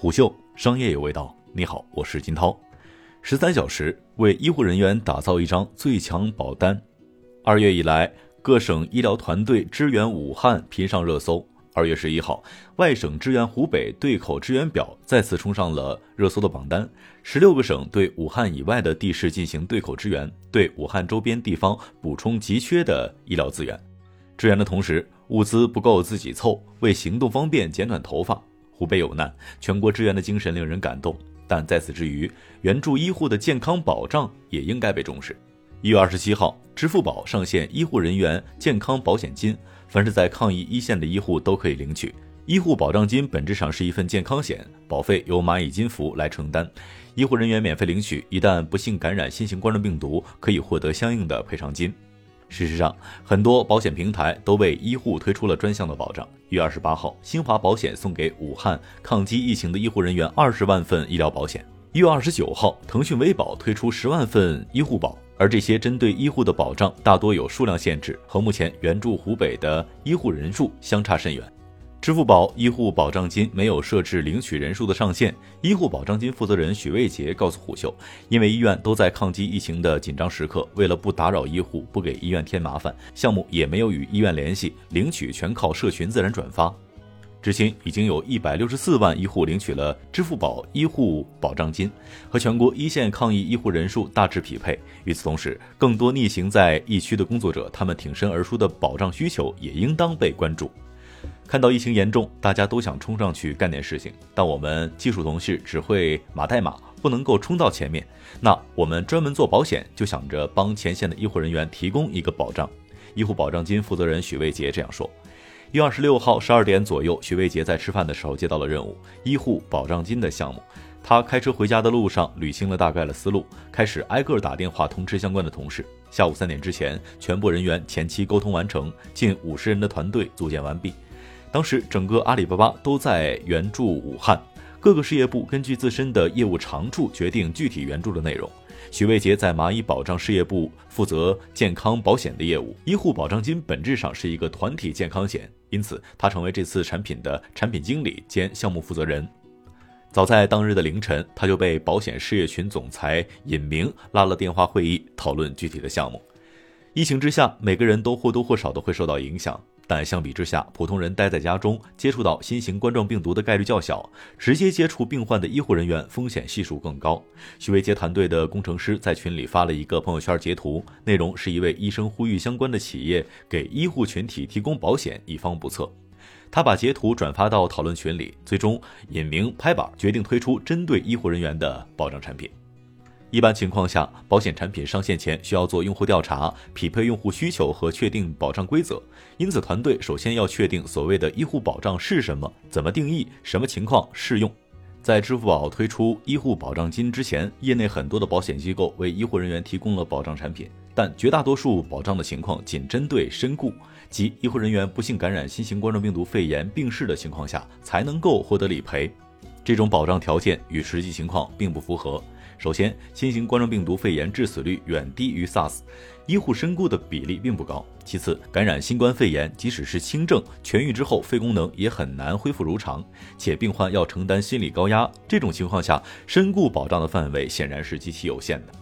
虎嗅商业有味道，你好，我是金涛。十三小时为医护人员打造一张最强保单。二月以来，各省医疗团队支援武汉频上热搜。二月十一号，外省支援湖北对口支援表再次冲上了热搜的榜单。十六个省对武汉以外的地市进行对口支援，对武汉周边地方补充急缺的医疗资源。支援的同时，物资不够自己凑，为行动方便剪短头发。湖北有难，全国支援的精神令人感动。但在此之余，援助医护的健康保障也应该被重视。一月二十七号，支付宝上线医护人员健康保险金，凡是在抗疫一线的医护都可以领取。医护保障金本质上是一份健康险，保费由蚂蚁金服来承担，医护人员免费领取。一旦不幸感染新型冠状病毒，可以获得相应的赔偿金。事实上，很多保险平台都为医护推出了专项的保障。一月二十八号，新华保险送给武汉抗击疫情的医护人员二十万份医疗保险。一月二十九号，腾讯微保推出十万份医护保，而这些针对医护的保障大多有数量限制，和目前援助湖北的医护人数相差甚远。支付宝医护保障金没有设置领取人数的上限。医护保障金负责人许卫杰告诉虎嗅，因为医院都在抗击疫情的紧张时刻，为了不打扰医护、不给医院添麻烦，项目也没有与医院联系，领取全靠社群自然转发。至今已经有一百六十四万医护领取了支付宝医护保障金，和全国一线抗疫医护人数大致匹配。与此同时，更多逆行在疫区的工作者，他们挺身而出的保障需求也应当被关注。看到疫情严重，大家都想冲上去干点事情，但我们技术同事只会码代码，不能够冲到前面。那我们专门做保险，就想着帮前线的医护人员提供一个保障。医护保障金负责人许卫杰这样说：一月二十六号十二点左右，许卫杰在吃饭的时候接到了任务——医护保障金的项目。他开车回家的路上捋清了大概的思路，开始挨个打电话通知相关的同事。下午三点之前，全部人员前期沟通完成，近五十人的团队组建完毕。当时，整个阿里巴巴都在援助武汉，各个事业部根据自身的业务长处决定具体援助的内容。许卫杰在蚂蚁保障事业部负责健康保险的业务，医护保障金本质上是一个团体健康险，因此他成为这次产品的产品经理兼项目负责人。早在当日的凌晨，他就被保险事业群总裁尹明拉了电话会议，讨论具体的项目。疫情之下，每个人都或多或少的会受到影响。但相比之下，普通人待在家中接触到新型冠状病毒的概率较小，直接接触病患的医护人员风险系数更高。徐维杰团队的工程师在群里发了一个朋友圈截图，内容是一位医生呼吁相关的企业给医护群体提供保险，以防不测。他把截图转发到讨论群里，最终尹明拍板决定推出针对医护人员的保障产品。一般情况下，保险产品上线前需要做用户调查，匹配用户需求和确定保障规则。因此，团队首先要确定所谓的医护保障是什么，怎么定义，什么情况适用。在支付宝推出医护保障金之前，业内很多的保险机构为医护人员提供了保障产品，但绝大多数保障的情况仅针对身故，即医护人员不幸感染新型冠状病毒肺炎病逝的情况下才能够获得理赔。这种保障条件与实际情况并不符合。首先，新型冠状病毒肺炎致死率远低于 SARS，医护身故的比例并不高。其次，感染新冠肺炎即使是轻症，痊愈之后肺功能也很难恢复如常，且病患要承担心理高压。这种情况下，身故保障的范围显然是极其有限的。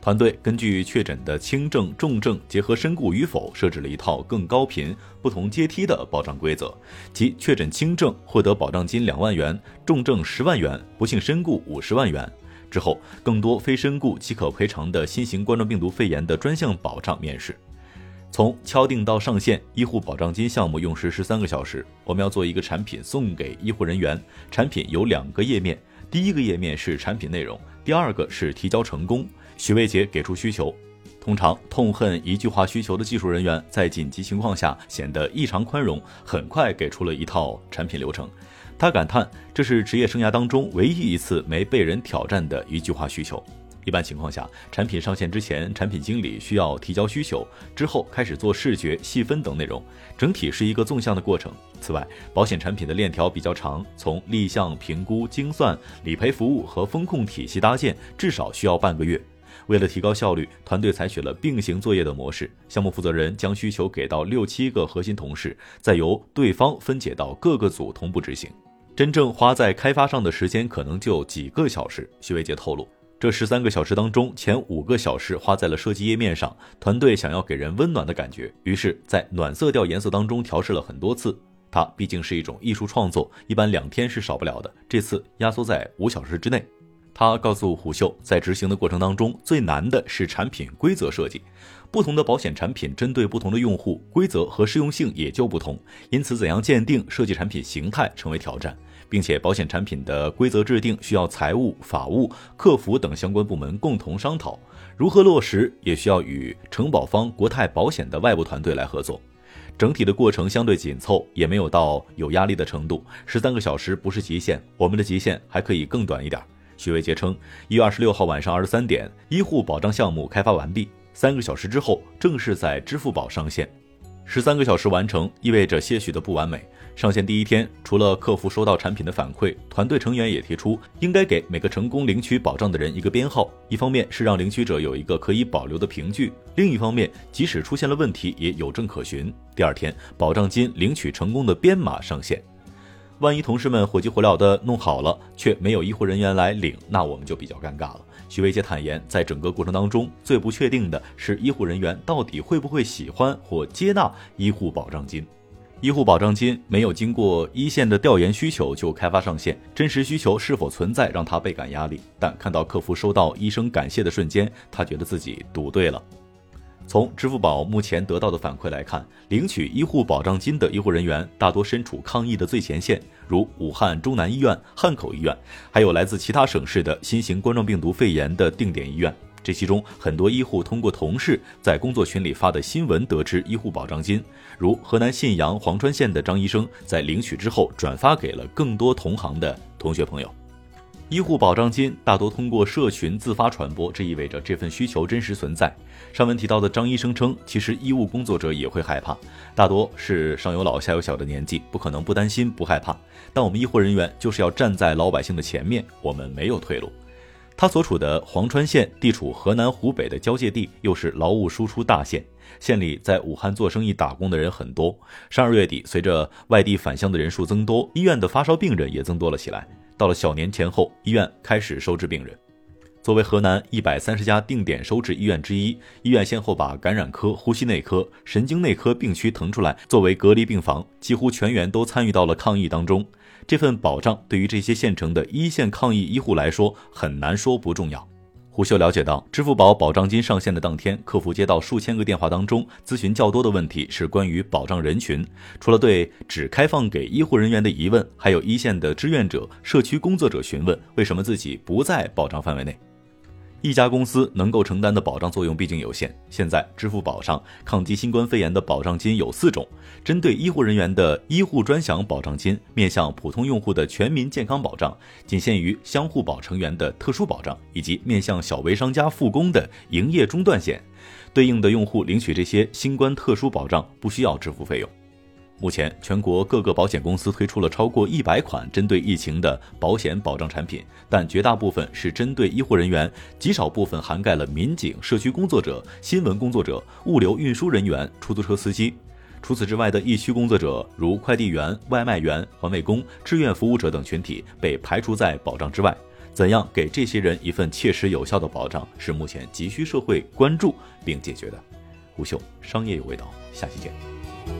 团队根据确诊的轻症、重症，结合身故与否，设置了一套更高频、不同阶梯的保障规则，即确诊轻症获得保障金两万元，重症十万元，不幸身故五十万元。之后，更多非身故即可赔偿的新型冠状病毒肺炎的专项保障面世。从敲定到上线，医护保障金项目用时十三个小时。我们要做一个产品送给医护人员，产品有两个页面，第一个页面是产品内容，第二个是提交成功。许卫杰给出需求，通常痛恨一句话需求的技术人员，在紧急情况下显得异常宽容，很快给出了一套产品流程。他感叹，这是职业生涯当中唯一一次没被人挑战的一句话需求。一般情况下，产品上线之前，产品经理需要提交需求，之后开始做视觉、细分等内容，整体是一个纵向的过程。此外，保险产品的链条比较长，从立项、评估、精算、理赔服务和风控体系搭建，至少需要半个月。为了提高效率，团队采取了并行作业的模式。项目负责人将需求给到六七个核心同事，再由对方分解到各个组同步执行。真正花在开发上的时间可能就几个小时。徐维杰透露，这十三个小时当中，前五个小时花在了设计页面上。团队想要给人温暖的感觉，于是，在暖色调颜色当中调试了很多次。它毕竟是一种艺术创作，一般两天是少不了的。这次压缩在五小时之内。他告诉虎嗅，在执行的过程当中，最难的是产品规则设计。不同的保险产品针对不同的用户，规则和适用性也就不同。因此，怎样鉴定设计产品形态成为挑战，并且保险产品的规则制定需要财务、法务、客服等相关部门共同商讨，如何落实也需要与承保方国泰保险的外部团队来合作。整体的过程相对紧凑，也没有到有压力的程度。十三个小时不是极限，我们的极限还可以更短一点。徐伟杰称，一月二十六号晚上二十三点，医护保障项目开发完毕，三个小时之后正式在支付宝上线。十三个小时完成意味着些许的不完美。上线第一天，除了客服收到产品的反馈，团队成员也提出应该给每个成功领取保障的人一个编号。一方面是让领取者有一个可以保留的凭据，另一方面即使出现了问题也有证可循。第二天，保障金领取成功的编码上线。万一同事们火急火燎的弄好了，却没有医护人员来领，那我们就比较尴尬了。徐维杰坦言，在整个过程当中，最不确定的是医护人员到底会不会喜欢或接纳医护保障金。医护保障金没有经过一线的调研需求就开发上线，真实需求是否存在让他倍感压力。但看到客服收到医生感谢的瞬间，他觉得自己赌对了。从支付宝目前得到的反馈来看，领取医护保障金的医护人员大多身处抗疫的最前线，如武汉中南医院、汉口医院，还有来自其他省市的新型冠状病毒肺炎的定点医院。这其中，很多医护通过同事在工作群里发的新闻得知医护保障金，如河南信阳潢川县的张医生在领取之后转发给了更多同行的同学朋友。医护保障金大多通过社群自发传播，这意味着这份需求真实存在。上文提到的张医生称，其实医务工作者也会害怕，大多是上有老下有小的年纪，不可能不担心不害怕。但我们医护人员就是要站在老百姓的前面，我们没有退路。他所处的潢川县地处河南湖北的交界地，又是劳务输出大县，县里在武汉做生意打工的人很多。十二月底，随着外地返乡的人数增多，医院的发烧病人也增多了起来。到了小年前后，医院开始收治病人。作为河南一百三十家定点收治医院之一，医院先后把感染科、呼吸内科、神经内科病区腾出来作为隔离病房，几乎全员都参与到了抗疫当中。这份保障对于这些县城的一线抗疫医护来说，很难说不重要。胡秀了解到，支付宝保障金上线的当天，客服接到数千个电话，当中咨询较多的问题是关于保障人群。除了对只开放给医护人员的疑问，还有一线的志愿者、社区工作者询问为什么自己不在保障范围内。一家公司能够承担的保障作用毕竟有限。现在，支付宝上抗击新冠肺炎的保障金有四种：针对医护人员的医护专享保障金，面向普通用户的全民健康保障，仅限于相互保成员的特殊保障，以及面向小微商家复工的营业中断险。对应的用户领取这些新冠特殊保障，不需要支付费用。目前，全国各个保险公司推出了超过一百款针对疫情的保险保障产品，但绝大部分是针对医护人员，极少部分涵盖了民警、社区工作者、新闻工作者、物流运输人员、出租车司机。除此之外的疫区工作者，如快递员、外卖员、环卫工、志愿服务者等群体被排除在保障之外。怎样给这些人一份切实有效的保障，是目前急需社会关注并解决的。吴秀商业有味道，下期见。